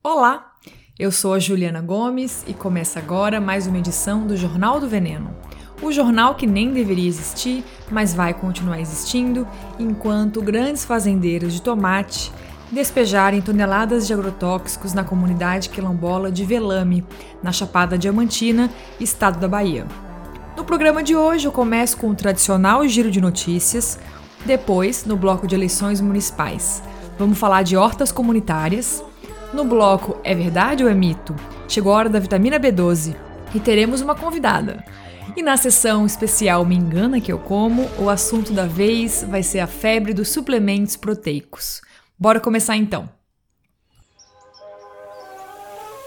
Olá, eu sou a Juliana Gomes e começa agora mais uma edição do Jornal do Veneno. O jornal que nem deveria existir, mas vai continuar existindo enquanto grandes fazendeiros de tomate despejarem toneladas de agrotóxicos na comunidade quilombola de Velame, na Chapada Diamantina, estado da Bahia. No programa de hoje eu começo com o tradicional giro de notícias, depois no bloco de eleições municipais. Vamos falar de hortas comunitárias, no bloco É Verdade ou é Mito? Chegou a hora da vitamina B12 e teremos uma convidada. E na sessão especial Me Engana Que Eu Como, o assunto da vez vai ser a febre dos suplementos proteicos. Bora começar então.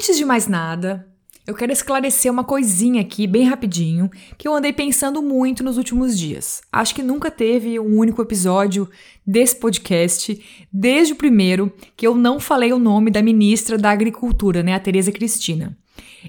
Antes de mais nada, eu quero esclarecer uma coisinha aqui, bem rapidinho, que eu andei pensando muito nos últimos dias. Acho que nunca teve um único episódio desse podcast, desde o primeiro, que eu não falei o nome da ministra da Agricultura, né, a Tereza Cristina.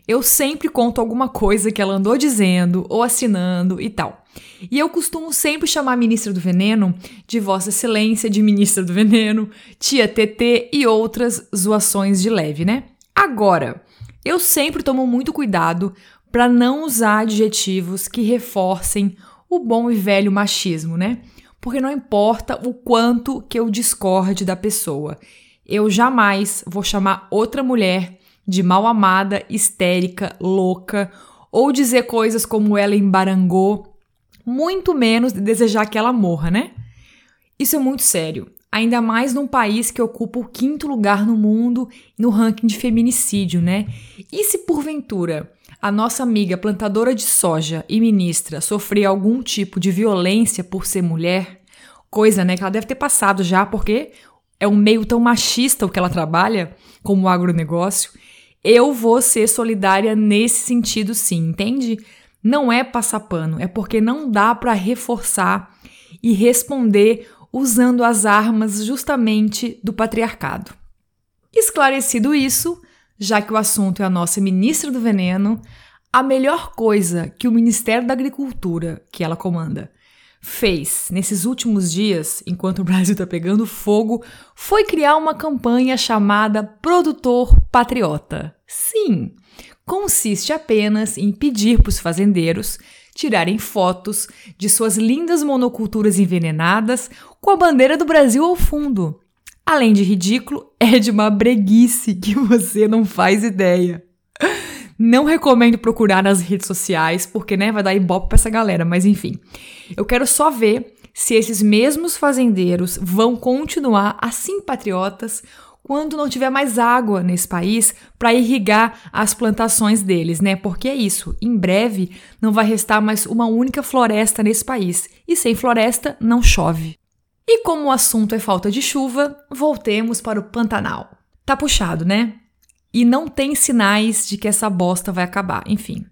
Eu sempre conto alguma coisa que ela andou dizendo ou assinando e tal. E eu costumo sempre chamar a ministra do Veneno de Vossa Excelência, de ministra do Veneno, tia TT e outras zoações de leve, né? Agora, eu sempre tomo muito cuidado para não usar adjetivos que reforcem o bom e velho machismo, né? Porque não importa o quanto que eu discorde da pessoa, eu jamais vou chamar outra mulher de mal amada, histérica, louca, ou dizer coisas como ela embarangou, muito menos de desejar que ela morra, né? Isso é muito sério, ainda mais num país que ocupa o quinto lugar no mundo no ranking de feminicídio, né? E se porventura a nossa amiga plantadora de soja e ministra sofrer algum tipo de violência por ser mulher, coisa, né, que ela deve ter passado já, porque é um meio tão machista o que ela trabalha, como o agronegócio, eu vou ser solidária nesse sentido sim, entende? Não é passar pano, é porque não dá para reforçar e responder usando as armas justamente do patriarcado. Esclarecido isso, já que o assunto é a nossa ministra do veneno, a melhor coisa que o Ministério da Agricultura, que ela comanda, fez nesses últimos dias, enquanto o Brasil está pegando fogo, foi criar uma campanha chamada Produtor Patriota. Sim, consiste apenas em pedir para os fazendeiros tirarem fotos de suas lindas monoculturas envenenadas com a bandeira do Brasil ao fundo. Além de ridículo, é de uma breguice que você não faz ideia. Não recomendo procurar nas redes sociais, porque né, vai dar ibope pra essa galera, mas enfim. Eu quero só ver se esses mesmos fazendeiros vão continuar assim patriotas quando não tiver mais água nesse país para irrigar as plantações deles, né? Porque é isso, em breve não vai restar mais uma única floresta nesse país, e sem floresta não chove. E como o assunto é falta de chuva, voltemos para o Pantanal. Tá puxado, né? E não tem sinais de que essa bosta vai acabar, enfim.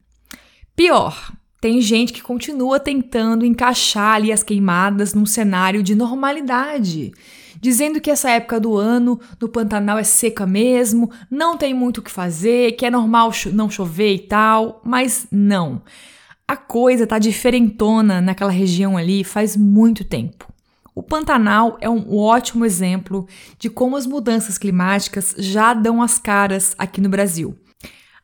Pior, tem gente que continua tentando encaixar ali as queimadas num cenário de normalidade, dizendo que essa época do ano no Pantanal é seca mesmo, não tem muito o que fazer, que é normal não chover e tal, mas não. A coisa tá diferentona naquela região ali faz muito tempo. O Pantanal é um ótimo exemplo de como as mudanças climáticas já dão as caras aqui no Brasil.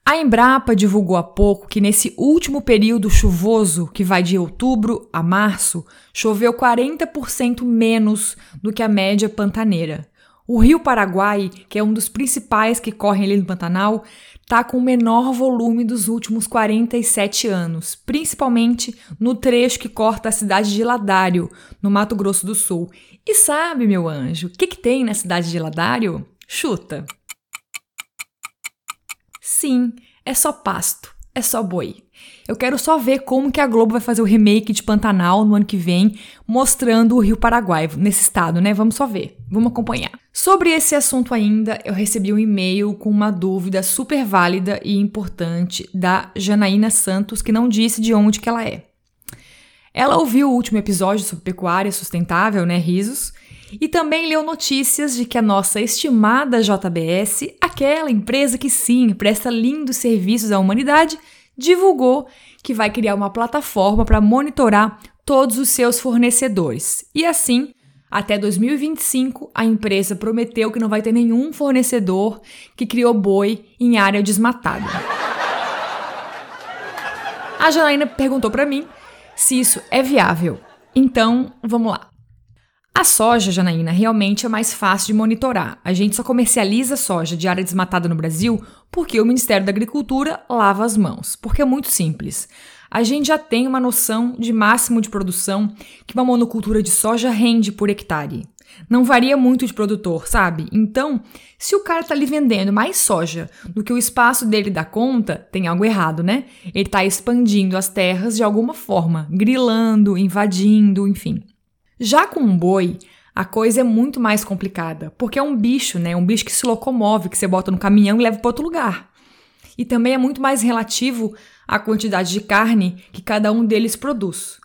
A Embrapa divulgou há pouco que nesse último período chuvoso, que vai de outubro a março, choveu 40% menos do que a média pantaneira. O Rio Paraguai, que é um dos principais que correm ali no Pantanal, está com o menor volume dos últimos 47 anos, principalmente no trecho que corta a cidade de Ladário, no Mato Grosso do Sul. E sabe, meu anjo, o que, que tem na cidade de Ladário? Chuta! Sim, é só pasto, é só boi. Eu quero só ver como que a Globo vai fazer o remake de Pantanal no ano que vem, mostrando o Rio Paraguai nesse estado, né? Vamos só ver, vamos acompanhar. Sobre esse assunto ainda, eu recebi um e-mail com uma dúvida super válida e importante da Janaína Santos, que não disse de onde que ela é. Ela ouviu o último episódio sobre pecuária sustentável, né, risos, e também leu notícias de que a nossa estimada JBS, aquela empresa que sim presta lindos serviços à humanidade, divulgou que vai criar uma plataforma para monitorar todos os seus fornecedores. E assim, até 2025, a empresa prometeu que não vai ter nenhum fornecedor que criou boi em área desmatada. A Janaína perguntou para mim se isso é viável. Então, vamos lá. A soja, Janaína, realmente é mais fácil de monitorar. A gente só comercializa soja de área desmatada no Brasil porque o Ministério da Agricultura lava as mãos. Porque é muito simples a gente já tem uma noção de máximo de produção que uma monocultura de soja rende por hectare. Não varia muito de produtor, sabe? Então, se o cara tá ali vendendo mais soja do que o espaço dele dá conta, tem algo errado, né? Ele tá expandindo as terras de alguma forma, grilando, invadindo, enfim. Já com um boi, a coisa é muito mais complicada, porque é um bicho, né? Um bicho que se locomove, que você bota no caminhão e leva para outro lugar. E também é muito mais relativo a quantidade de carne que cada um deles produz.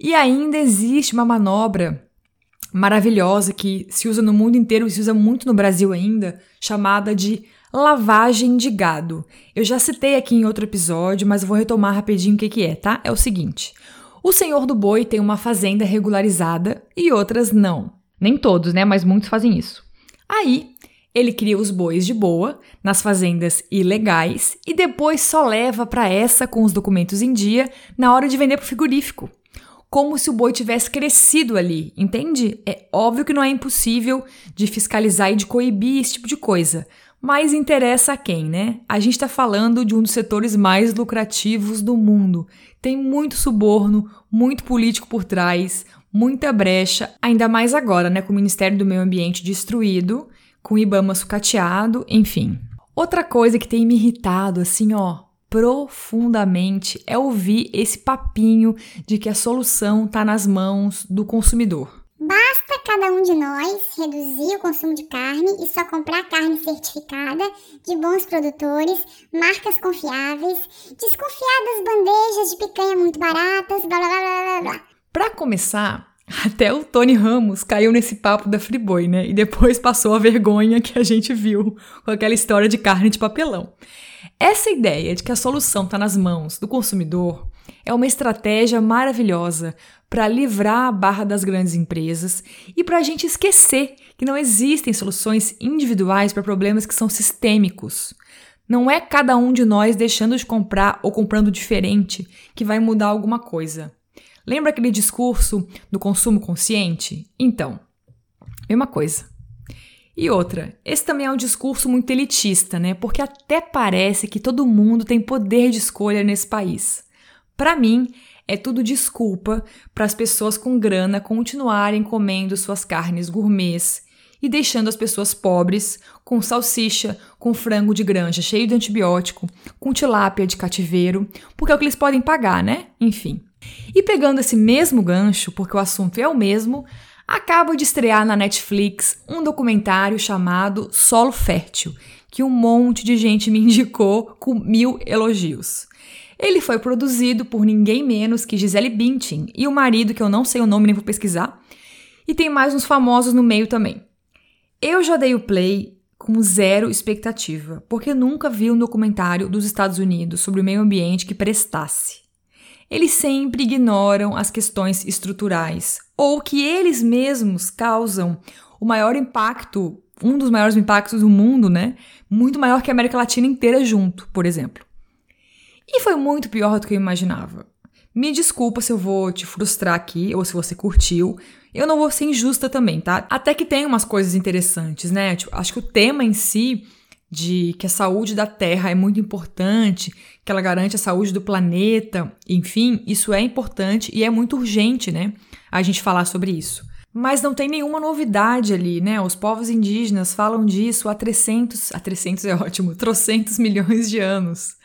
E ainda existe uma manobra maravilhosa que se usa no mundo inteiro e se usa muito no Brasil ainda, chamada de lavagem de gado. Eu já citei aqui em outro episódio, mas vou retomar rapidinho o que, que é, tá? É o seguinte: o senhor do boi tem uma fazenda regularizada e outras não. Nem todos, né? Mas muitos fazem isso. Aí, ele cria os bois de boa nas fazendas ilegais e depois só leva para essa com os documentos em dia na hora de vender para o frigorífico. Como se o boi tivesse crescido ali, entende? É óbvio que não é impossível de fiscalizar e de coibir esse tipo de coisa, mas interessa a quem, né? A gente está falando de um dos setores mais lucrativos do mundo. Tem muito suborno, muito político por trás, muita brecha, ainda mais agora, né, com o Ministério do Meio Ambiente destruído com o Ibama sucateado, enfim. Outra coisa que tem me irritado, assim, ó, profundamente, é ouvir esse papinho de que a solução está nas mãos do consumidor. Basta cada um de nós reduzir o consumo de carne e só comprar carne certificada, de bons produtores, marcas confiáveis, desconfiar das bandejas de picanha muito baratas, blá blá blá blá blá. Para começar, até o Tony Ramos caiu nesse papo da Friboi, né? E depois passou a vergonha que a gente viu com aquela história de carne de papelão. Essa ideia de que a solução está nas mãos do consumidor é uma estratégia maravilhosa para livrar a barra das grandes empresas e para a gente esquecer que não existem soluções individuais para problemas que são sistêmicos. Não é cada um de nós deixando de comprar ou comprando diferente que vai mudar alguma coisa. Lembra aquele discurso do consumo consciente? Então, mesma coisa. E outra, esse também é um discurso muito elitista, né? Porque até parece que todo mundo tem poder de escolha nesse país. Para mim, é tudo desculpa para as pessoas com grana continuarem comendo suas carnes gourmets e deixando as pessoas pobres com salsicha, com frango de granja cheio de antibiótico, com tilápia de cativeiro, porque é o que eles podem pagar, né? Enfim. E pegando esse mesmo gancho, porque o assunto é o mesmo, acabo de estrear na Netflix um documentário chamado Solo Fértil, que um monte de gente me indicou com mil elogios. Ele foi produzido por ninguém menos que Gisele Bündchen e o marido, que eu não sei o nome nem vou pesquisar, e tem mais uns famosos no meio também. Eu já dei o play com zero expectativa, porque nunca vi um documentário dos Estados Unidos sobre o meio ambiente que prestasse eles sempre ignoram as questões estruturais ou que eles mesmos causam o maior impacto, um dos maiores impactos do mundo, né? Muito maior que a América Latina inteira junto, por exemplo. E foi muito pior do que eu imaginava. Me desculpa se eu vou te frustrar aqui ou se você curtiu. Eu não vou ser injusta também, tá? Até que tem umas coisas interessantes, né? Tipo, acho que o tema em si de que a saúde da Terra é muito importante, que ela garante a saúde do planeta, enfim, isso é importante e é muito urgente, né? A gente falar sobre isso. Mas não tem nenhuma novidade ali, né? Os povos indígenas falam disso há 300, há 300 é ótimo, trocentos milhões de anos.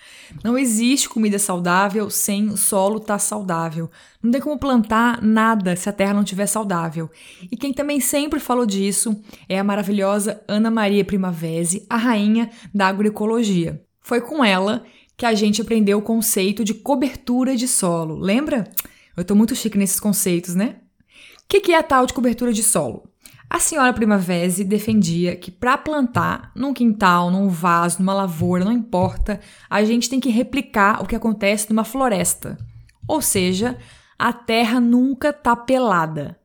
Não existe comida saudável sem o solo estar tá saudável. Não tem como plantar nada se a terra não estiver saudável. E quem também sempre falou disso é a maravilhosa Ana Maria Primavesi, a rainha da agroecologia. Foi com ela que a gente aprendeu o conceito de cobertura de solo. Lembra? Eu tô muito chique nesses conceitos, né? O que, que é a tal de cobertura de solo? A senhora Primavesi defendia que para plantar num quintal, num vaso, numa lavoura, não importa, a gente tem que replicar o que acontece numa floresta. Ou seja, a terra nunca tá pelada.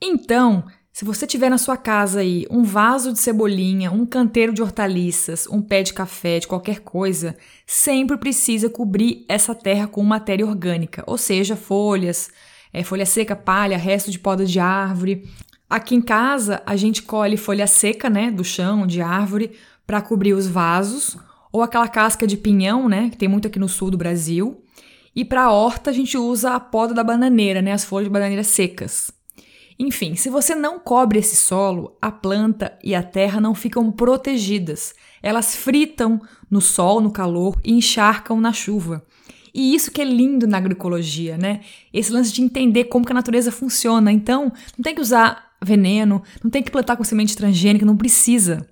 Então, se você tiver na sua casa aí um vaso de cebolinha, um canteiro de hortaliças, um pé de café, de qualquer coisa, sempre precisa cobrir essa terra com matéria orgânica, ou seja, folhas, é, folha seca, palha, resto de poda de árvore. Aqui em casa, a gente colhe folha seca, né, do chão, de árvore, para cobrir os vasos, ou aquela casca de pinhão, né, que tem muito aqui no sul do Brasil. E para a horta, a gente usa a poda da bananeira, né, as folhas de bananeira secas. Enfim, se você não cobre esse solo, a planta e a terra não ficam protegidas. Elas fritam no sol, no calor e encharcam na chuva. E isso que é lindo na agroecologia, né? Esse lance de entender como que a natureza funciona. Então, não tem que usar veneno, não tem que plantar com semente transgênica, não precisa.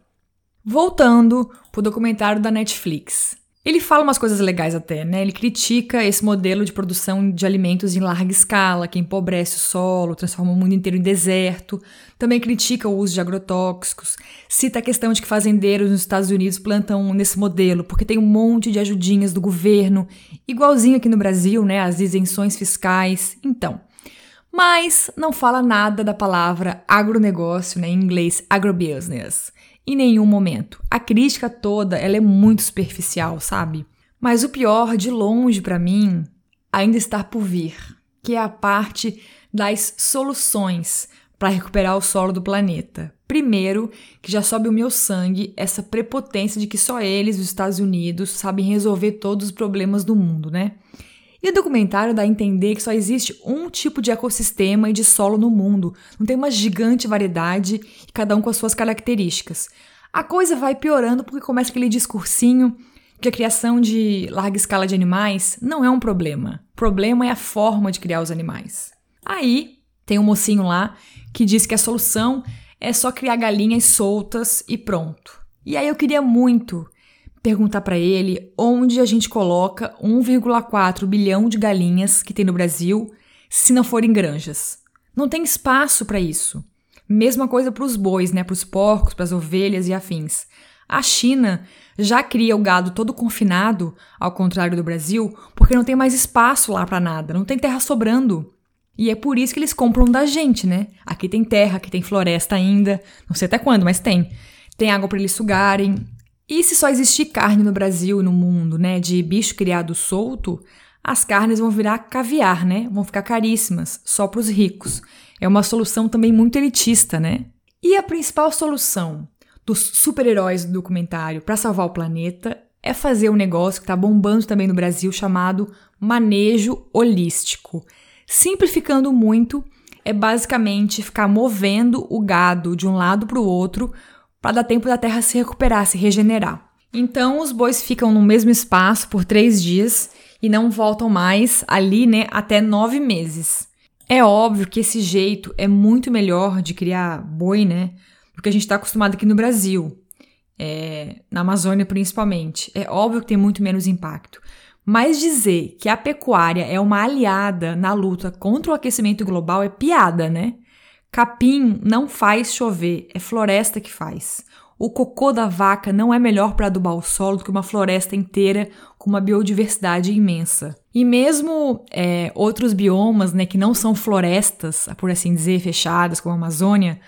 Voltando pro documentário da Netflix. Ele fala umas coisas legais até, né? Ele critica esse modelo de produção de alimentos em larga escala, que empobrece o solo, transforma o mundo inteiro em deserto. Também critica o uso de agrotóxicos. Cita a questão de que fazendeiros nos Estados Unidos plantam nesse modelo, porque tem um monte de ajudinhas do governo, igualzinho aqui no Brasil, né? As isenções fiscais. Então, mas não fala nada da palavra agronegócio, né, em inglês agrobusiness em nenhum momento. A crítica toda, ela é muito superficial, sabe? Mas o pior, de longe para mim, ainda está por vir, que é a parte das soluções para recuperar o solo do planeta. Primeiro, que já sobe o meu sangue essa prepotência de que só eles, os Estados Unidos, sabem resolver todos os problemas do mundo, né? E o documentário dá a entender que só existe um tipo de ecossistema e de solo no mundo, não tem uma gigante variedade cada um com as suas características. A coisa vai piorando porque começa aquele discursinho que a criação de larga escala de animais não é um problema. O problema é a forma de criar os animais. Aí tem um mocinho lá que diz que a solução é só criar galinhas soltas e pronto. E aí eu queria muito perguntar para ele onde a gente coloca 1,4 bilhão de galinhas que tem no Brasil se não forem granjas. Não tem espaço para isso. Mesma coisa para os bois, né, para os porcos, para as ovelhas e afins. A China já cria o gado todo confinado, ao contrário do Brasil, porque não tem mais espaço lá para nada, não tem terra sobrando. E é por isso que eles compram da gente, né? Aqui tem terra, aqui tem floresta ainda, não sei até quando, mas tem. Tem água para eles sugarem, e se só existir carne no Brasil e no mundo, né, de bicho criado solto, as carnes vão virar caviar, né? Vão ficar caríssimas, só para os ricos. É uma solução também muito elitista, né? E a principal solução dos super-heróis do documentário para salvar o planeta é fazer um negócio que está bombando também no Brasil chamado manejo holístico. Simplificando muito, é basicamente ficar movendo o gado de um lado para o outro para dar tempo da terra se recuperar, se regenerar. Então os bois ficam no mesmo espaço por três dias e não voltam mais ali, né, até nove meses. É óbvio que esse jeito é muito melhor de criar boi, né, do que a gente está acostumado aqui no Brasil, é, na Amazônia principalmente. É óbvio que tem muito menos impacto. Mas dizer que a pecuária é uma aliada na luta contra o aquecimento global é piada, né? Capim não faz chover, é floresta que faz. O cocô da vaca não é melhor para adubar o solo do que uma floresta inteira com uma biodiversidade imensa. E mesmo é, outros biomas, né, que não são florestas, por assim dizer, fechadas, como a Amazônia,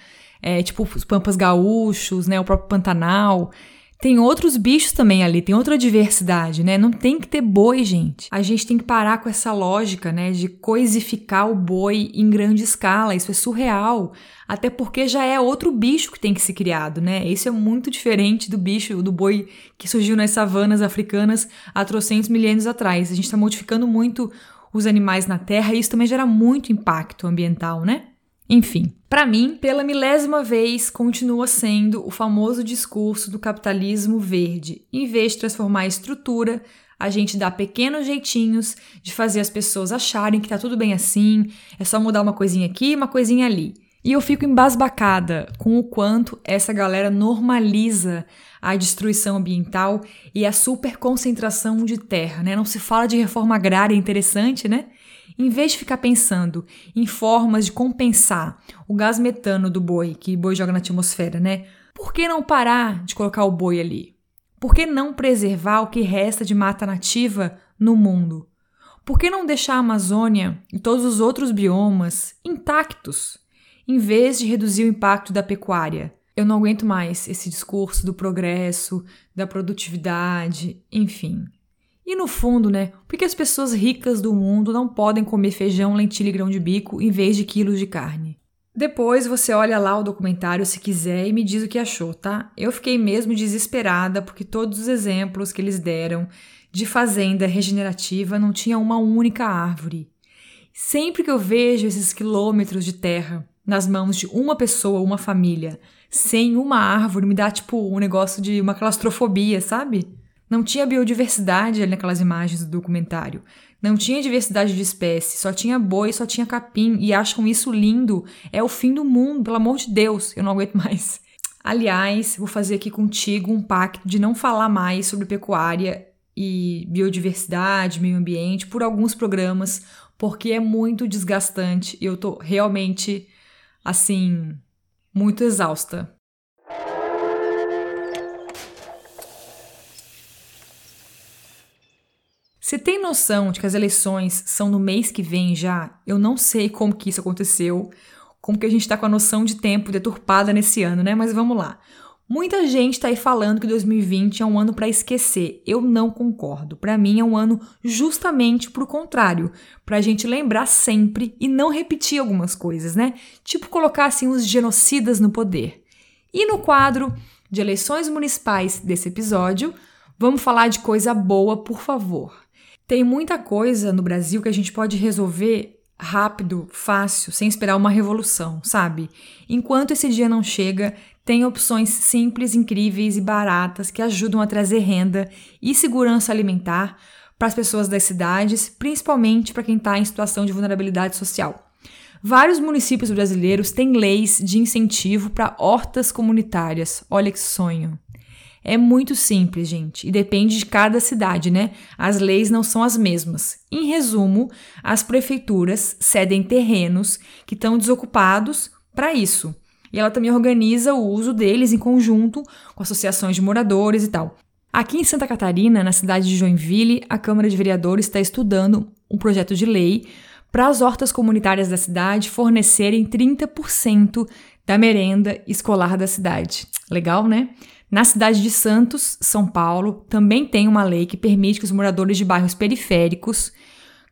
é, tipo os pampas gaúchos, né, o próprio Pantanal, tem outros bichos também ali, tem outra diversidade, né? Não tem que ter boi, gente. A gente tem que parar com essa lógica, né, de coisificar o boi em grande escala. Isso é surreal. Até porque já é outro bicho que tem que ser criado, né? Isso é muito diferente do bicho, do boi que surgiu nas savanas africanas há trocentos milênios atrás. A gente está modificando muito os animais na Terra e isso também gera muito impacto ambiental, né? Enfim, para mim, pela milésima vez, continua sendo o famoso discurso do capitalismo verde. Em vez de transformar a estrutura, a gente dá pequenos jeitinhos de fazer as pessoas acharem que tá tudo bem assim, é só mudar uma coisinha aqui, uma coisinha ali. E eu fico embasbacada com o quanto essa galera normaliza a destruição ambiental e a superconcentração de terra, né? Não se fala de reforma agrária interessante, né? Em vez de ficar pensando em formas de compensar o gás metano do boi que o boi joga na atmosfera, né? Por que não parar de colocar o boi ali? Por que não preservar o que resta de mata nativa no mundo? Por que não deixar a Amazônia e todos os outros biomas intactos? em vez de reduzir o impacto da pecuária. Eu não aguento mais esse discurso do progresso, da produtividade, enfim. E no fundo, né, por que as pessoas ricas do mundo não podem comer feijão, lentilha e grão de bico em vez de quilos de carne? Depois você olha lá o documentário se quiser e me diz o que achou, tá? Eu fiquei mesmo desesperada porque todos os exemplos que eles deram de fazenda regenerativa não tinha uma única árvore. Sempre que eu vejo esses quilômetros de terra nas mãos de uma pessoa, uma família, sem uma árvore, me dá tipo um negócio de uma claustrofobia, sabe? Não tinha biodiversidade ali naquelas imagens do documentário. Não tinha diversidade de espécies, só tinha boi, só tinha capim e acham isso lindo. É o fim do mundo, pelo amor de Deus, eu não aguento mais. Aliás, vou fazer aqui contigo um pacto de não falar mais sobre pecuária e biodiversidade, meio ambiente por alguns programas, porque é muito desgastante e eu tô realmente assim, muito exausta. Você tem noção de que as eleições são no mês que vem já? Eu não sei como que isso aconteceu, como que a gente está com a noção de tempo deturpada nesse ano, né? Mas vamos lá. Muita gente está aí falando que 2020 é um ano para esquecer. Eu não concordo. Para mim é um ano justamente pro contrário, para a gente lembrar sempre e não repetir algumas coisas, né? Tipo colocar assim os genocidas no poder. E no quadro de eleições municipais desse episódio, vamos falar de coisa boa, por favor. Tem muita coisa no Brasil que a gente pode resolver rápido, fácil, sem esperar uma revolução, sabe? Enquanto esse dia não chega, tem opções simples, incríveis e baratas que ajudam a trazer renda e segurança alimentar para as pessoas das cidades, principalmente para quem está em situação de vulnerabilidade social. Vários municípios brasileiros têm leis de incentivo para hortas comunitárias. Olha que sonho! É muito simples, gente, e depende de cada cidade, né? As leis não são as mesmas. Em resumo, as prefeituras cedem terrenos que estão desocupados para isso e ela também organiza o uso deles em conjunto com associações de moradores e tal. Aqui em Santa Catarina, na cidade de Joinville, a Câmara de Vereadores está estudando um projeto de lei para as hortas comunitárias da cidade fornecerem 30% da merenda escolar da cidade. Legal, né? Na cidade de Santos, São Paulo, também tem uma lei que permite que os moradores de bairros periféricos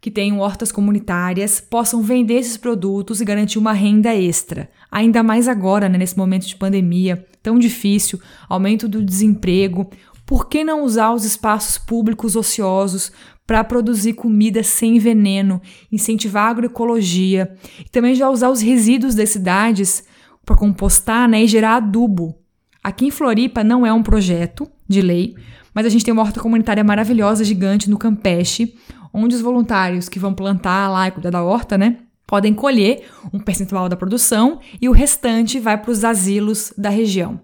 que tenham hortas comunitárias possam vender esses produtos e garantir uma renda extra. Ainda mais agora, né, nesse momento de pandemia tão difícil, aumento do desemprego. Por que não usar os espaços públicos ociosos para produzir comida sem veneno, incentivar a agroecologia e também já usar os resíduos das cidades para compostar né, e gerar adubo? Aqui em Floripa não é um projeto de lei, mas a gente tem uma horta comunitária maravilhosa, gigante, no Campeche, onde os voluntários que vão plantar lá e cuidar da horta, né, podem colher um percentual da produção e o restante vai para os asilos da região.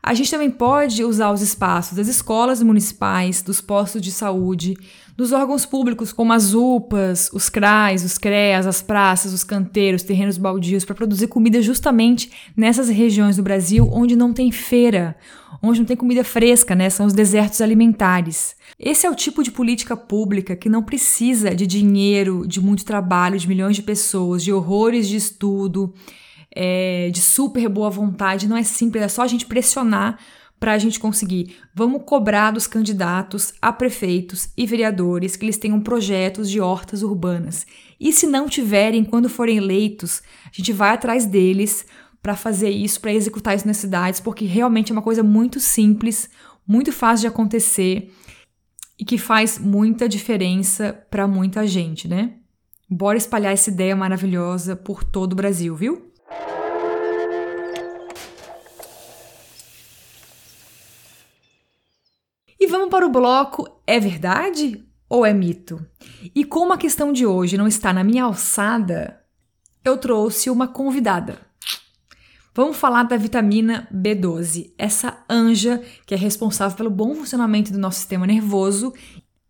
A gente também pode usar os espaços das escolas municipais, dos postos de saúde, dos órgãos públicos como as UPAs, os CRAs, os CREAS, as praças, os canteiros, terrenos baldios, para produzir comida justamente nessas regiões do Brasil onde não tem feira, onde não tem comida fresca, né? São os desertos alimentares. Esse é o tipo de política pública que não precisa de dinheiro, de muito trabalho, de milhões de pessoas, de horrores de estudo, é, de super boa vontade. Não é simples, é só a gente pressionar para a gente conseguir. Vamos cobrar dos candidatos a prefeitos e vereadores que eles tenham projetos de hortas urbanas. E se não tiverem, quando forem eleitos, a gente vai atrás deles para fazer isso, para executar isso nas cidades, porque realmente é uma coisa muito simples, muito fácil de acontecer e que faz muita diferença para muita gente, né? Bora espalhar essa ideia maravilhosa por todo o Brasil, viu? E vamos para o bloco É verdade ou é mito? E como a questão de hoje não está na minha alçada, eu trouxe uma convidada. Vamos falar da vitamina B12, essa anja que é responsável pelo bom funcionamento do nosso sistema nervoso.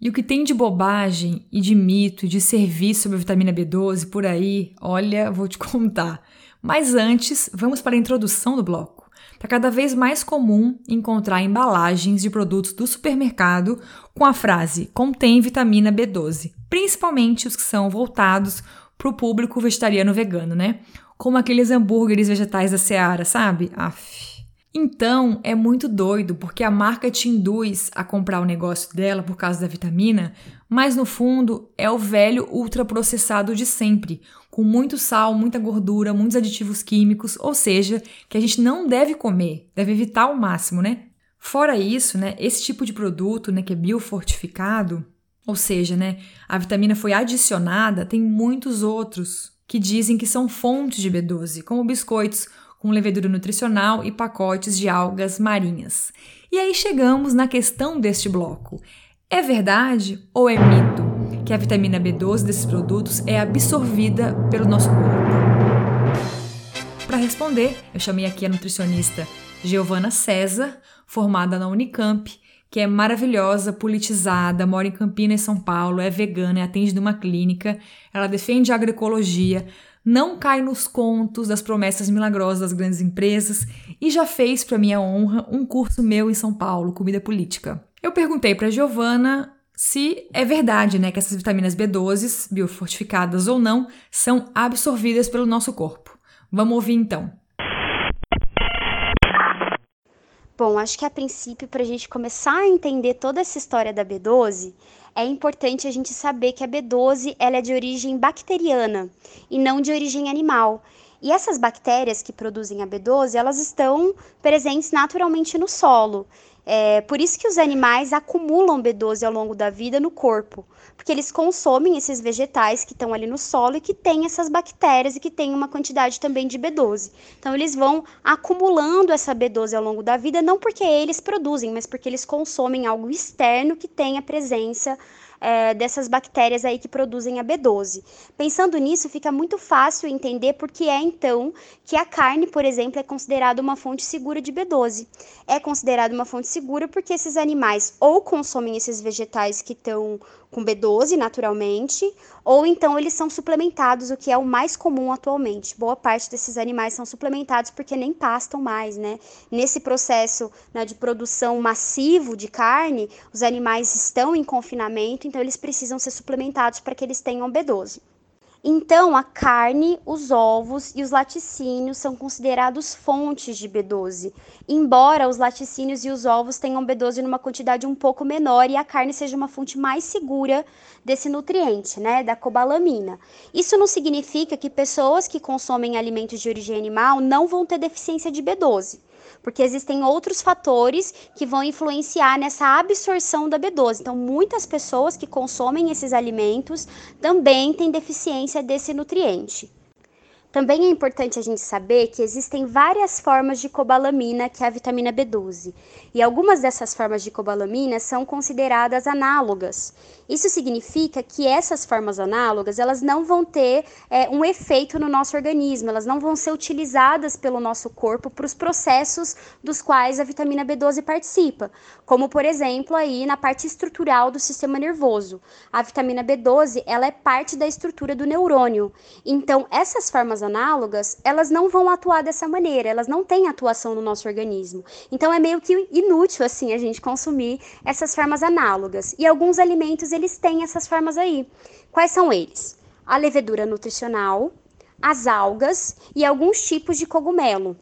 E o que tem de bobagem e de mito e de serviço sobre a vitamina B12 por aí, olha, vou te contar. Mas antes, vamos para a introdução do bloco. Está cada vez mais comum encontrar embalagens de produtos do supermercado com a frase contém vitamina B12, principalmente os que são voltados para o público vegetariano vegano, né? Como aqueles hambúrgueres vegetais da Seara, sabe? Aff. Então é muito doido porque a marca te induz a comprar o negócio dela por causa da vitamina, mas no fundo é o velho ultraprocessado de sempre, com muito sal, muita gordura, muitos aditivos químicos, ou seja, que a gente não deve comer, deve evitar ao máximo, né? Fora isso, né, esse tipo de produto, né, que é biofortificado, ou seja, né, a vitamina foi adicionada, tem muitos outros que dizem que são fontes de B12, como biscoitos com levedura nutricional e pacotes de algas marinhas. E aí chegamos na questão deste bloco. É verdade ou é mito que a vitamina B12 desses produtos é absorvida pelo nosso corpo? Para responder, eu chamei aqui a nutricionista Giovana César, formada na Unicamp, que é maravilhosa, politizada, mora em Campinas, São Paulo, é vegana, atende numa clínica, ela defende a agroecologia, não cai nos contos das promessas milagrosas das grandes empresas e já fez, para minha honra, um curso meu em São Paulo, Comida Política. Eu perguntei para Giovana se é verdade, né, que essas vitaminas B12, biofortificadas ou não, são absorvidas pelo nosso corpo. Vamos ouvir então. Bom, acho que a princípio, para a gente começar a entender toda essa história da B12, é importante a gente saber que a B12 ela é de origem bacteriana e não de origem animal. E essas bactérias que produzem a B12, elas estão presentes naturalmente no solo. É por isso que os animais acumulam B12 ao longo da vida no corpo, porque eles consomem esses vegetais que estão ali no solo e que têm essas bactérias e que têm uma quantidade também de B12. Então eles vão acumulando essa B12 ao longo da vida, não porque eles produzem, mas porque eles consomem algo externo que tem a presença é, dessas bactérias aí que produzem a B12. Pensando nisso, fica muito fácil entender por que é então que a carne, por exemplo, é considerada uma fonte segura de B12. É considerada uma fonte segura porque esses animais ou consomem esses vegetais que estão com B12 naturalmente, ou então eles são suplementados, o que é o mais comum atualmente. Boa parte desses animais são suplementados porque nem pastam mais, né? Nesse processo né, de produção massivo de carne, os animais estão em confinamento, então eles precisam ser suplementados para que eles tenham B12. Então, a carne, os ovos e os laticínios são considerados fontes de B12, embora os laticínios e os ovos tenham B12 numa quantidade um pouco menor e a carne seja uma fonte mais segura desse nutriente, né, da cobalamina. Isso não significa que pessoas que consomem alimentos de origem animal não vão ter deficiência de B12 porque existem outros fatores que vão influenciar nessa absorção da B12. Então, muitas pessoas que consomem esses alimentos também têm deficiência desse nutriente. Também é importante a gente saber que existem várias formas de cobalamina, que é a vitamina B12, e algumas dessas formas de cobalamina são consideradas análogas. Isso significa que essas formas análogas elas não vão ter é, um efeito no nosso organismo, elas não vão ser utilizadas pelo nosso corpo para os processos dos quais a vitamina B12 participa, como por exemplo aí na parte estrutural do sistema nervoso. A vitamina B12 ela é parte da estrutura do neurônio. Então essas formas análogas, elas não vão atuar dessa maneira, elas não têm atuação no nosso organismo. Então é meio que inútil assim a gente consumir essas formas análogas. E alguns alimentos eles têm essas formas aí. Quais são eles? A levedura nutricional, as algas e alguns tipos de cogumelo.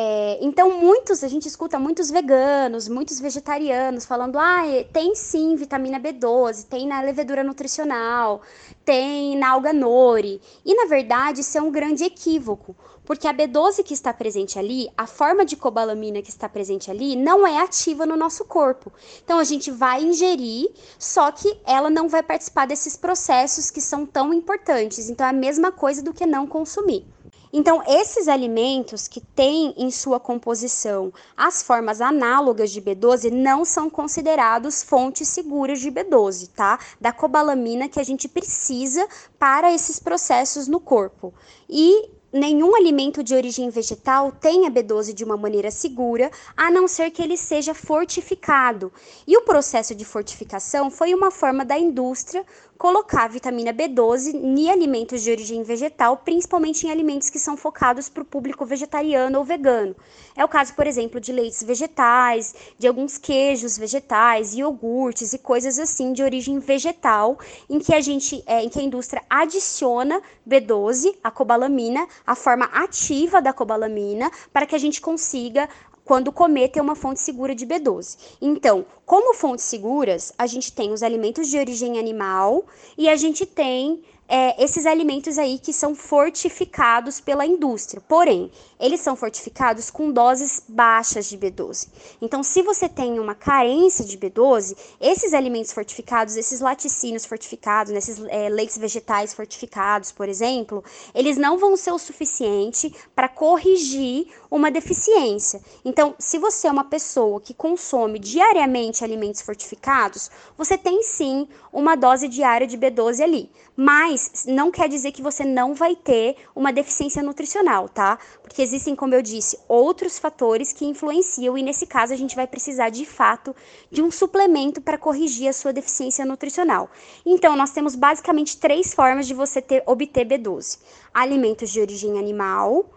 É, então, muitos, a gente escuta muitos veganos, muitos vegetarianos falando: ah, tem sim vitamina B12, tem na levedura nutricional, tem na alga nori. E na verdade, isso é um grande equívoco, porque a B12 que está presente ali, a forma de cobalamina que está presente ali, não é ativa no nosso corpo. Então, a gente vai ingerir, só que ela não vai participar desses processos que são tão importantes. Então, é a mesma coisa do que não consumir. Então, esses alimentos que têm em sua composição as formas análogas de B12 não são considerados fontes seguras de B12, tá? Da cobalamina que a gente precisa para esses processos no corpo. E nenhum alimento de origem vegetal tem a B12 de uma maneira segura, a não ser que ele seja fortificado. E o processo de fortificação foi uma forma da indústria colocar vitamina B12 em alimentos de origem vegetal, principalmente em alimentos que são focados para o público vegetariano ou vegano. É o caso, por exemplo, de leites vegetais, de alguns queijos vegetais, iogurtes e coisas assim de origem vegetal, em que a gente, é, em que a indústria adiciona B12, a cobalamina, a forma ativa da cobalamina, para que a gente consiga quando comer ter uma fonte segura de B12. Então, como fontes seguras, a gente tem os alimentos de origem animal e a gente tem é, esses alimentos aí que são fortificados pela indústria. Porém, eles são fortificados com doses baixas de B12. Então, se você tem uma carência de B12, esses alimentos fortificados, esses laticínios fortificados, esses é, leites vegetais fortificados, por exemplo, eles não vão ser o suficiente para corrigir uma deficiência. Então, se você é uma pessoa que consome diariamente alimentos fortificados, você tem sim uma dose diária de B12 ali. Mas não quer dizer que você não vai ter uma deficiência nutricional, tá? Porque existem, como eu disse, outros fatores que influenciam e nesse caso a gente vai precisar de fato de um suplemento para corrigir a sua deficiência nutricional. Então, nós temos basicamente três formas de você ter, obter B12: alimentos de origem animal,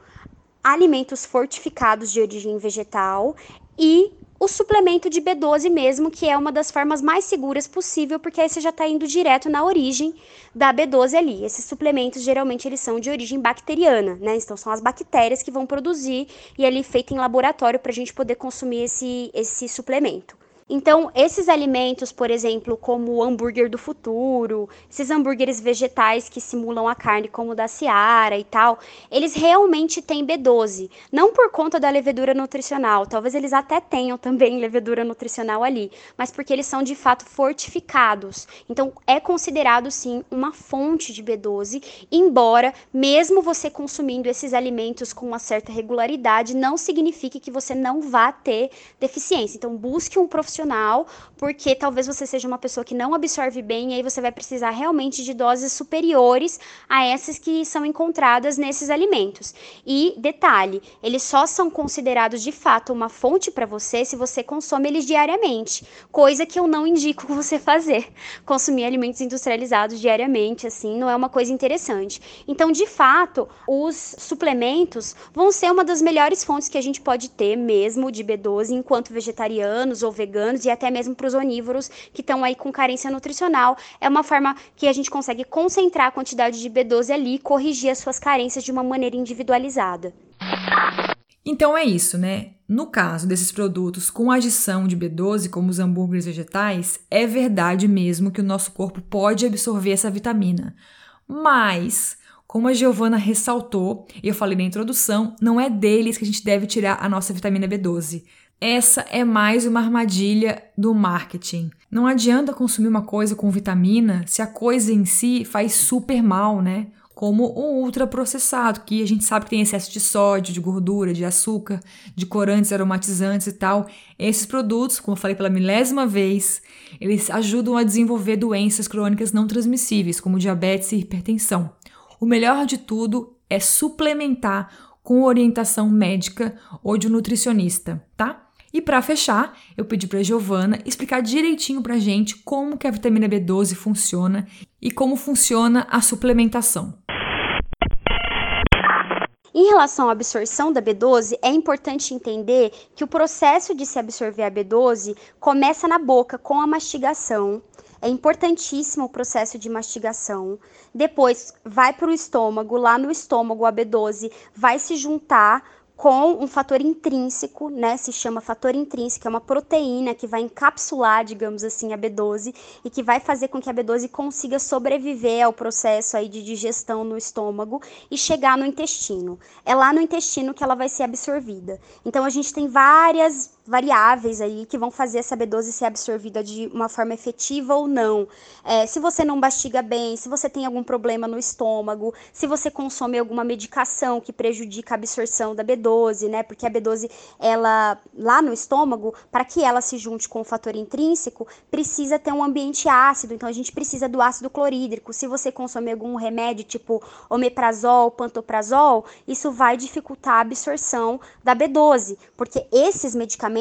alimentos fortificados de origem vegetal e o suplemento de B12 mesmo, que é uma das formas mais seguras possível, porque aí você já está indo direto na origem da B12 ali. Esses suplementos geralmente eles são de origem bacteriana, né? Então são as bactérias que vão produzir e ali feito em laboratório para a gente poder consumir esse, esse suplemento. Então, esses alimentos, por exemplo, como o hambúrguer do futuro, esses hambúrgueres vegetais que simulam a carne, como o da Seara e tal, eles realmente têm B12. Não por conta da levedura nutricional, talvez eles até tenham também levedura nutricional ali, mas porque eles são de fato fortificados. Então, é considerado sim uma fonte de B12, embora, mesmo você consumindo esses alimentos com uma certa regularidade, não signifique que você não vá ter deficiência. Então, busque um profissional porque talvez você seja uma pessoa que não absorve bem e aí você vai precisar realmente de doses superiores a essas que são encontradas nesses alimentos. E detalhe, eles só são considerados de fato uma fonte para você se você consome eles diariamente, coisa que eu não indico você fazer. Consumir alimentos industrializados diariamente assim não é uma coisa interessante. Então, de fato, os suplementos vão ser uma das melhores fontes que a gente pode ter mesmo de B12 enquanto vegetarianos ou veganos veganos e até mesmo para os onívoros que estão aí com carência nutricional. É uma forma que a gente consegue concentrar a quantidade de B12 ali e corrigir as suas carências de uma maneira individualizada. Então é isso, né? No caso desses produtos com adição de B12, como os hambúrgueres vegetais, é verdade mesmo que o nosso corpo pode absorver essa vitamina. Mas, como a Giovana ressaltou, e eu falei na introdução, não é deles que a gente deve tirar a nossa vitamina B12. Essa é mais uma armadilha do marketing. Não adianta consumir uma coisa com vitamina se a coisa em si faz super mal, né? Como o ultraprocessado, que a gente sabe que tem excesso de sódio, de gordura, de açúcar, de corantes, aromatizantes e tal. Esses produtos, como eu falei pela milésima vez, eles ajudam a desenvolver doenças crônicas não transmissíveis, como diabetes e hipertensão. O melhor de tudo é suplementar com orientação médica ou de um nutricionista, tá? E para fechar, eu pedi para Giovana explicar direitinho para gente como que a vitamina B12 funciona e como funciona a suplementação. Em relação à absorção da B12, é importante entender que o processo de se absorver a B12 começa na boca com a mastigação. É importantíssimo o processo de mastigação. Depois vai para o estômago, lá no estômago a B12 vai se juntar com um fator intrínseco, né? Se chama fator intrínseco, é uma proteína que vai encapsular, digamos assim, a B12 e que vai fazer com que a B12 consiga sobreviver ao processo aí de digestão no estômago e chegar no intestino. É lá no intestino que ela vai ser absorvida. Então a gente tem várias variáveis aí que vão fazer essa B12 ser absorvida de uma forma efetiva ou não. É, se você não mastiga bem, se você tem algum problema no estômago, se você consome alguma medicação que prejudica a absorção da B12, né? Porque a B12, ela lá no estômago, para que ela se junte com o fator intrínseco, precisa ter um ambiente ácido. Então a gente precisa do ácido clorídrico. Se você consome algum remédio tipo omeprazol, pantoprazol, isso vai dificultar a absorção da B12, porque esses medicamentos,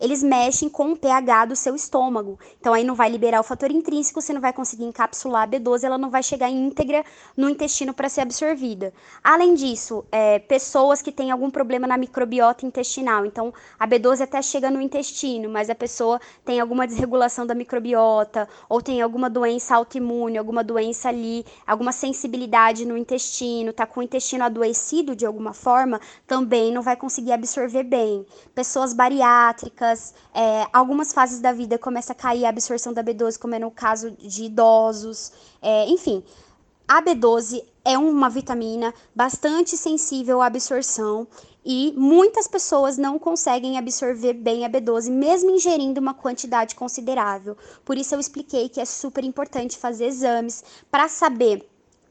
eles mexem com o pH do seu estômago. Então aí não vai liberar o fator intrínseco, você não vai conseguir encapsular a B12, ela não vai chegar íntegra no intestino para ser absorvida. Além disso, é, pessoas que têm algum problema na microbiota intestinal, então a B12 até chega no intestino, mas a pessoa tem alguma desregulação da microbiota ou tem alguma doença autoimune, alguma doença ali, alguma sensibilidade no intestino, tá com o intestino adoecido de alguma forma, também não vai conseguir absorver bem. Pessoas bariátricas, é, algumas fases da vida começa a cair a absorção da B12, como é no caso de idosos, é, enfim. A B12 é uma vitamina bastante sensível à absorção e muitas pessoas não conseguem absorver bem a B12, mesmo ingerindo uma quantidade considerável. Por isso eu expliquei que é super importante fazer exames para saber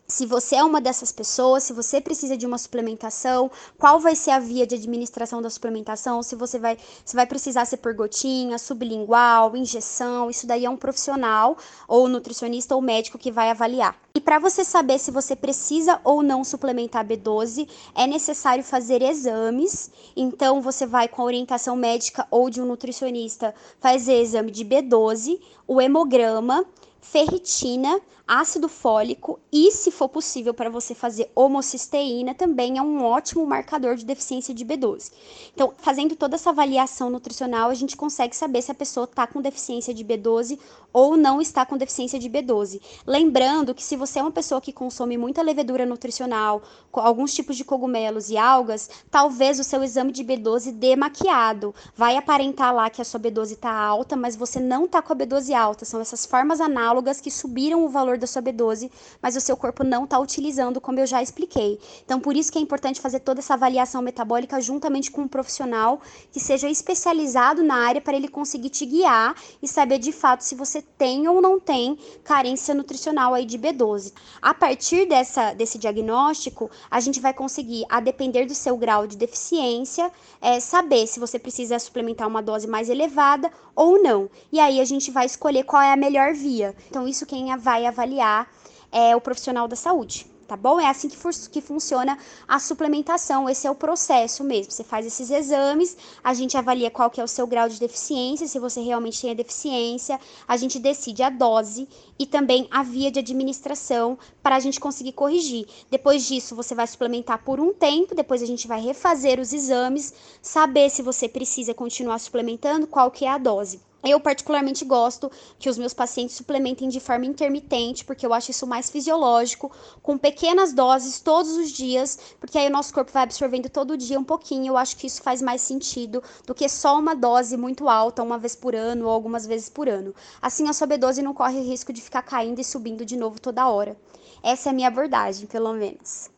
se você é uma dessas pessoas, se você precisa de uma suplementação, qual vai ser a via de administração da suplementação, se você vai, se vai precisar ser por gotinha, sublingual, injeção, isso daí é um profissional ou nutricionista ou médico que vai avaliar. E para você saber se você precisa ou não suplementar B12, é necessário fazer exames. Então você vai com a orientação médica ou de um nutricionista fazer exame de B12, o hemograma, ferritina, ácido fólico e, se for possível para você fazer homocisteína, também é um ótimo marcador de deficiência de B12. Então, fazendo toda essa avaliação nutricional, a gente consegue saber se a pessoa está com deficiência de B12 ou não está com deficiência de B12. Lembrando que se você é uma pessoa que consome muita levedura nutricional, alguns tipos de cogumelos e algas, talvez o seu exame de B12 dê maquiado. Vai aparentar lá que a sua B12 está alta, mas você não está com a B12 alta. São essas formas análogas que subiram o valor da sua B12, mas o seu corpo não está utilizando, como eu já expliquei. Então, por isso que é importante fazer toda essa avaliação metabólica juntamente com um profissional que seja especializado na área para ele conseguir te guiar e saber de fato se você tem ou não tem carência nutricional aí de B12. A partir dessa, desse diagnóstico, a gente vai conseguir, a depender do seu grau de deficiência, é, saber se você precisa suplementar uma dose mais elevada ou não. E aí a gente vai escolher qual é a melhor via. Então, isso quem vai avaliar avaliar é, o profissional da saúde tá bom? É assim que, que funciona a suplementação, esse é o processo mesmo. Você faz esses exames, a gente avalia qual que é o seu grau de deficiência, se você realmente tem a deficiência, a gente decide a dose e também a via de administração para a gente conseguir corrigir. Depois disso, você vai suplementar por um tempo, depois a gente vai refazer os exames, saber se você precisa continuar suplementando, qual que é a dose. Eu particularmente gosto que os meus pacientes suplementem de forma intermitente, porque eu acho isso mais fisiológico, com pequenas doses todos os dias, porque aí o nosso corpo vai absorvendo todo dia um pouquinho. Eu acho que isso faz mais sentido do que só uma dose muito alta, uma vez por ano ou algumas vezes por ano. Assim a sua B12 não corre risco de ficar caindo e subindo de novo toda hora. Essa é a minha abordagem, pelo menos.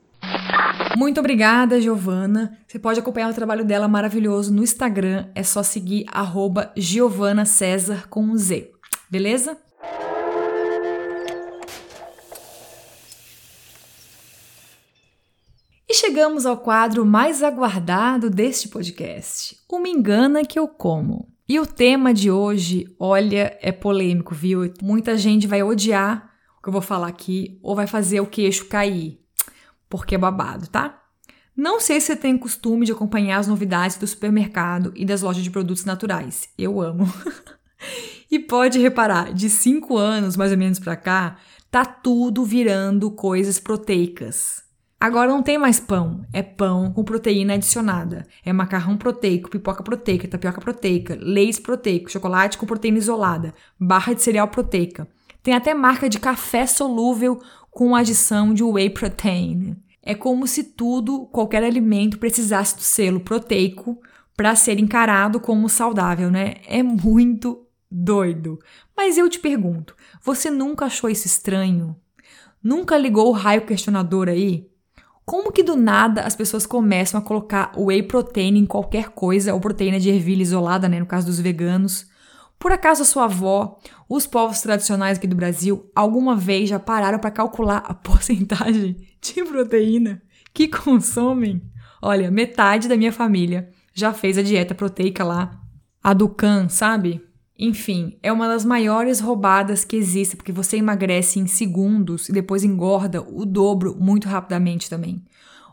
Muito obrigada, Giovana. Você pode acompanhar o trabalho dela maravilhoso no Instagram. É só seguir arroba Giovana César com um Z. Beleza? E chegamos ao quadro mais aguardado deste podcast: O Me Engana Que Eu Como. E o tema de hoje, olha, é polêmico, viu? Muita gente vai odiar o que eu vou falar aqui ou vai fazer o queixo cair porque é babado, tá? Não sei se você tem costume de acompanhar as novidades do supermercado e das lojas de produtos naturais. Eu amo. e pode reparar, de cinco anos mais ou menos pra cá, tá tudo virando coisas proteicas. Agora não tem mais pão, é pão com proteína adicionada. É macarrão proteico, pipoca proteica, tapioca proteica, leite proteico, chocolate com proteína isolada, barra de cereal proteica. Tem até marca de café solúvel com adição de whey protein. É como se tudo, qualquer alimento, precisasse do selo proteico para ser encarado como saudável, né? É muito doido. Mas eu te pergunto, você nunca achou isso estranho? Nunca ligou o raio questionador aí? Como que do nada as pessoas começam a colocar whey protein em qualquer coisa, ou proteína de ervilha isolada, né, no caso dos veganos? Por acaso sua avó, os povos tradicionais aqui do Brasil, alguma vez já pararam para calcular a porcentagem de proteína que consomem? Olha, metade da minha família já fez a dieta proteica lá, a do Can, sabe? Enfim, é uma das maiores roubadas que existe, porque você emagrece em segundos e depois engorda o dobro muito rapidamente também.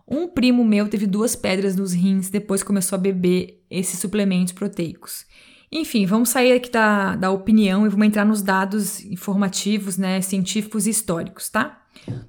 Um primo meu teve duas pedras nos rins depois começou a beber esses suplementos proteicos. Enfim, vamos sair aqui da, da opinião e vamos entrar nos dados informativos, né, científicos e históricos, tá?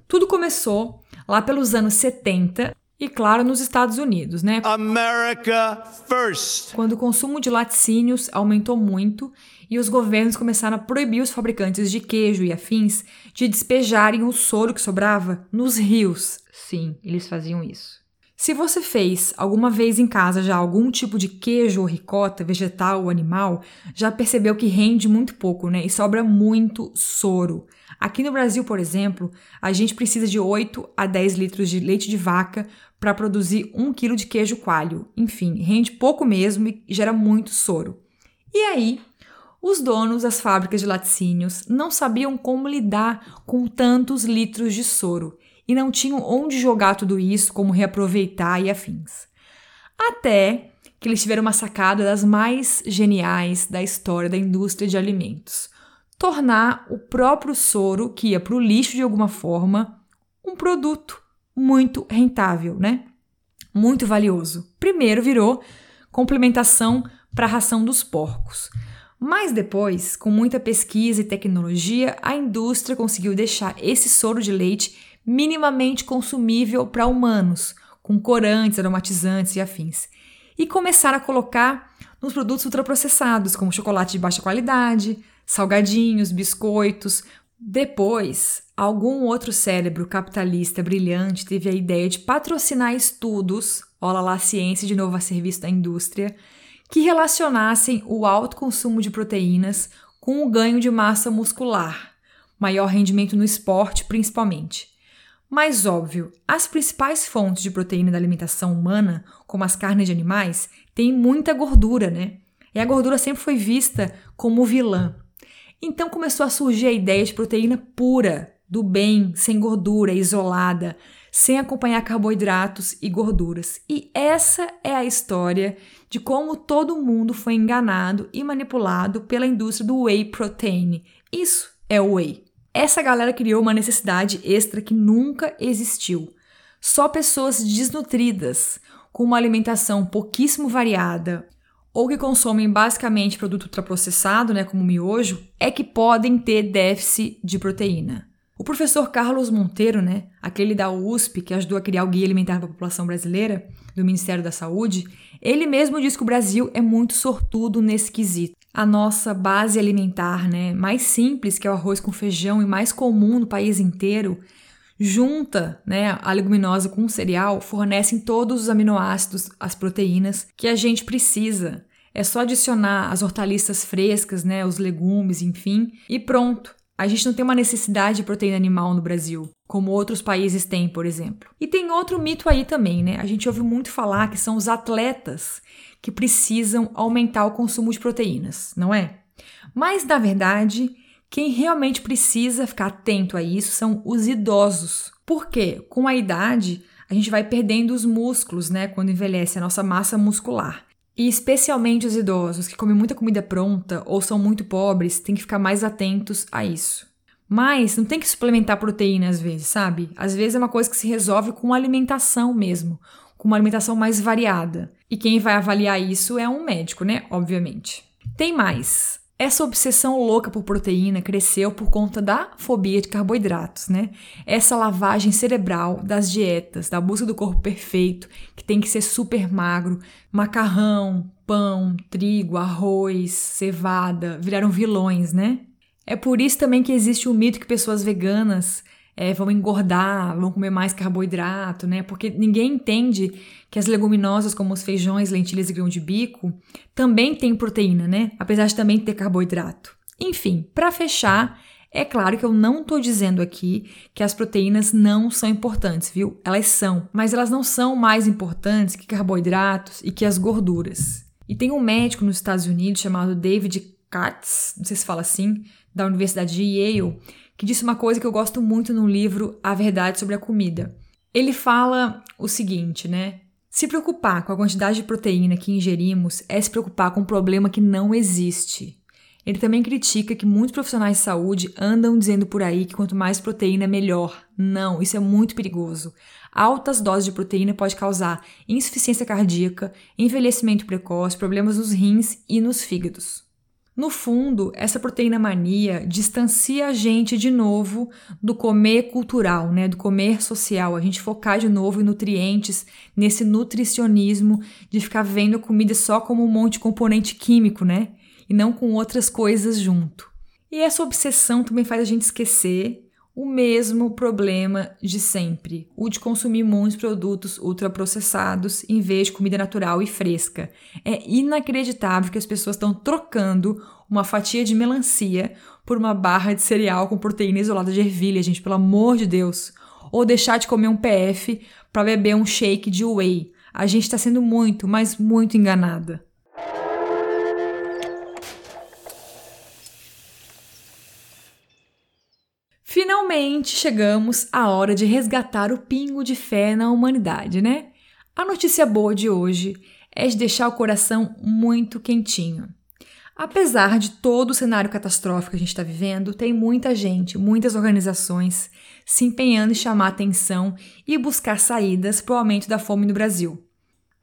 Tudo começou lá pelos anos 70 e, claro, nos Estados Unidos, né? America first. Quando o consumo de laticínios aumentou muito e os governos começaram a proibir os fabricantes de queijo e afins de despejarem o soro que sobrava nos rios. Sim, eles faziam isso. Se você fez alguma vez em casa já algum tipo de queijo ou ricota, vegetal ou animal, já percebeu que rende muito pouco, né? E sobra muito soro. Aqui no Brasil, por exemplo, a gente precisa de 8 a 10 litros de leite de vaca para produzir 1 kg de queijo coalho. Enfim, rende pouco mesmo e gera muito soro. E aí, os donos das fábricas de laticínios não sabiam como lidar com tantos litros de soro e não tinham onde jogar tudo isso, como reaproveitar e afins. Até que eles tiveram uma sacada das mais geniais da história da indústria de alimentos tornar o próprio soro, que ia para o lixo de alguma forma, um produto muito rentável, né? Muito valioso. Primeiro virou complementação para a ração dos porcos. Mas depois, com muita pesquisa e tecnologia, a indústria conseguiu deixar esse soro de leite minimamente consumível para humanos, com corantes, aromatizantes e afins. E começaram a colocar nos produtos ultraprocessados, como chocolate de baixa qualidade, salgadinhos, biscoitos. Depois, algum outro cérebro capitalista brilhante teve a ideia de patrocinar estudos, olha lá a ciência de novo a serviço da indústria, que relacionassem o alto consumo de proteínas com o ganho de massa muscular, maior rendimento no esporte principalmente. Mais óbvio, as principais fontes de proteína da alimentação humana, como as carnes de animais, têm muita gordura, né? E a gordura sempre foi vista como vilã. Então começou a surgir a ideia de proteína pura, do bem, sem gordura, isolada, sem acompanhar carboidratos e gorduras. E essa é a história de como todo mundo foi enganado e manipulado pela indústria do whey protein. Isso é o whey. Essa galera criou uma necessidade extra que nunca existiu. Só pessoas desnutridas, com uma alimentação pouquíssimo variada, ou que consomem basicamente produto ultraprocessado, né, como miojo, é que podem ter déficit de proteína. O professor Carlos Monteiro, né, aquele da USP que ajudou a criar o Guia Alimentar para a População Brasileira, do Ministério da Saúde, ele mesmo diz que o Brasil é muito sortudo nesse quesito. A nossa base alimentar, né, mais simples, que é o arroz com feijão e mais comum no país inteiro, junta né, a leguminosa com o cereal, fornecem todos os aminoácidos, as proteínas que a gente precisa. É só adicionar as hortaliças frescas, né, os legumes, enfim, e pronto. A gente não tem uma necessidade de proteína animal no Brasil, como outros países têm, por exemplo. E tem outro mito aí também, né? A gente ouve muito falar que são os atletas que precisam aumentar o consumo de proteínas, não é? Mas, na verdade, quem realmente precisa ficar atento a isso são os idosos. Porque com a idade a gente vai perdendo os músculos, né, quando envelhece a nossa massa muscular. E especialmente os idosos que comem muita comida pronta ou são muito pobres, têm que ficar mais atentos a isso. Mas não tem que suplementar proteína às vezes, sabe? Às vezes é uma coisa que se resolve com alimentação mesmo, com uma alimentação mais variada. E quem vai avaliar isso é um médico, né? Obviamente. Tem mais. Essa obsessão louca por proteína cresceu por conta da fobia de carboidratos, né? Essa lavagem cerebral das dietas, da busca do corpo perfeito, que tem que ser super magro, macarrão, pão, trigo, arroz, cevada, viraram vilões, né? É por isso também que existe o mito que pessoas veganas é, vão engordar, vão comer mais carboidrato, né? Porque ninguém entende que as leguminosas, como os feijões, lentilhas e grão de bico, também têm proteína, né? Apesar de também ter carboidrato. Enfim, para fechar, É claro que eu não estou dizendo aqui que as proteínas não são importantes, viu? Elas são, mas elas não são mais importantes que carboidratos e que as gorduras. E tem um médico nos Estados Unidos chamado David Katz, não sei se fala assim, da Universidade de Yale, que disse uma coisa que eu gosto muito no livro A Verdade sobre a Comida. Ele fala o seguinte, né? Se preocupar com a quantidade de proteína que ingerimos é se preocupar com um problema que não existe. Ele também critica que muitos profissionais de saúde andam dizendo por aí que quanto mais proteína, melhor. Não, isso é muito perigoso. Altas doses de proteína pode causar insuficiência cardíaca, envelhecimento precoce, problemas nos rins e nos fígados. No fundo, essa proteína mania distancia a gente de novo do comer cultural, né, do comer social, a gente focar de novo em nutrientes, nesse nutricionismo de ficar vendo a comida só como um monte de componente químico, né? e não com outras coisas junto. E essa obsessão também faz a gente esquecer o mesmo problema de sempre, o de consumir muitos produtos ultraprocessados em vez de comida natural e fresca. É inacreditável que as pessoas estão trocando uma fatia de melancia por uma barra de cereal com proteína isolada de ervilha, gente, pelo amor de Deus. Ou deixar de comer um PF para beber um shake de whey. A gente está sendo muito, mas muito enganada. Finalmente chegamos à hora de resgatar o pingo de fé na humanidade, né? A notícia boa de hoje é de deixar o coração muito quentinho. Apesar de todo o cenário catastrófico que a gente está vivendo, tem muita gente, muitas organizações se empenhando em chamar atenção e buscar saídas para o aumento da fome no Brasil.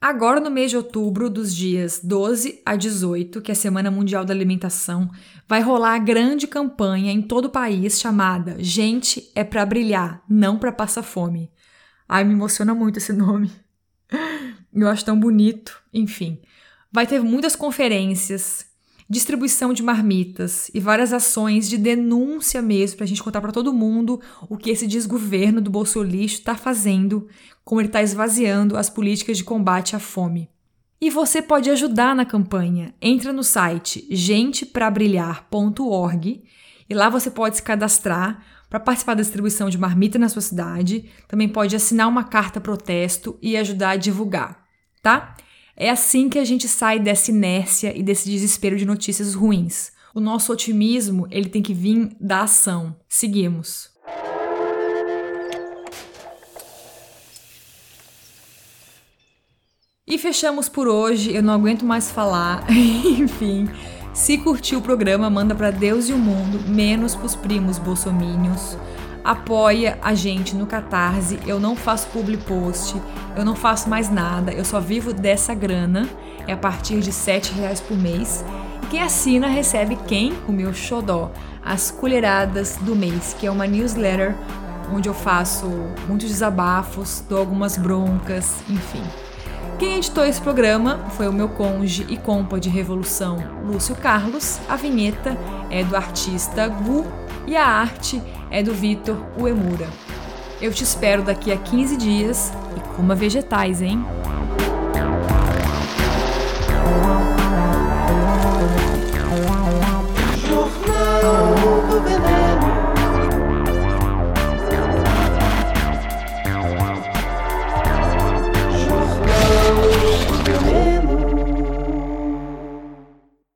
Agora, no mês de outubro, dos dias 12 a 18, que é a Semana Mundial da Alimentação, vai rolar a grande campanha em todo o país chamada Gente é para brilhar, não para passar fome. Ai, me emociona muito esse nome. Eu acho tão bonito. Enfim, vai ter muitas conferências, distribuição de marmitas e várias ações de denúncia mesmo para a gente contar para todo mundo o que esse desgoverno do bolso lixo está fazendo, como ele está esvaziando as políticas de combate à fome. E você pode ajudar na campanha. Entra no site genteprabrilhar.org e lá você pode se cadastrar para participar da distribuição de marmita na sua cidade. Também pode assinar uma carta protesto e ajudar a divulgar, tá? É assim que a gente sai dessa inércia e desse desespero de notícias ruins. O nosso otimismo, ele tem que vir da ação. Seguimos. E fechamos por hoje. Eu não aguento mais falar. Enfim, se curtiu o programa, manda para Deus e o mundo, menos pros primos bolsomínios apoia a gente no Catarse. Eu não faço public post, eu não faço mais nada, eu só vivo dessa grana. É a partir de R$ reais por mês. E quem assina recebe quem? O meu xodó, as colheradas do mês, que é uma newsletter onde eu faço muitos desabafos, dou algumas broncas, enfim. Quem editou esse programa foi o meu conge e compa de revolução, Lúcio Carlos. A vinheta é do artista Gu e a arte é do Vitor Uemura. Eu te espero daqui a 15 dias e coma vegetais, hein?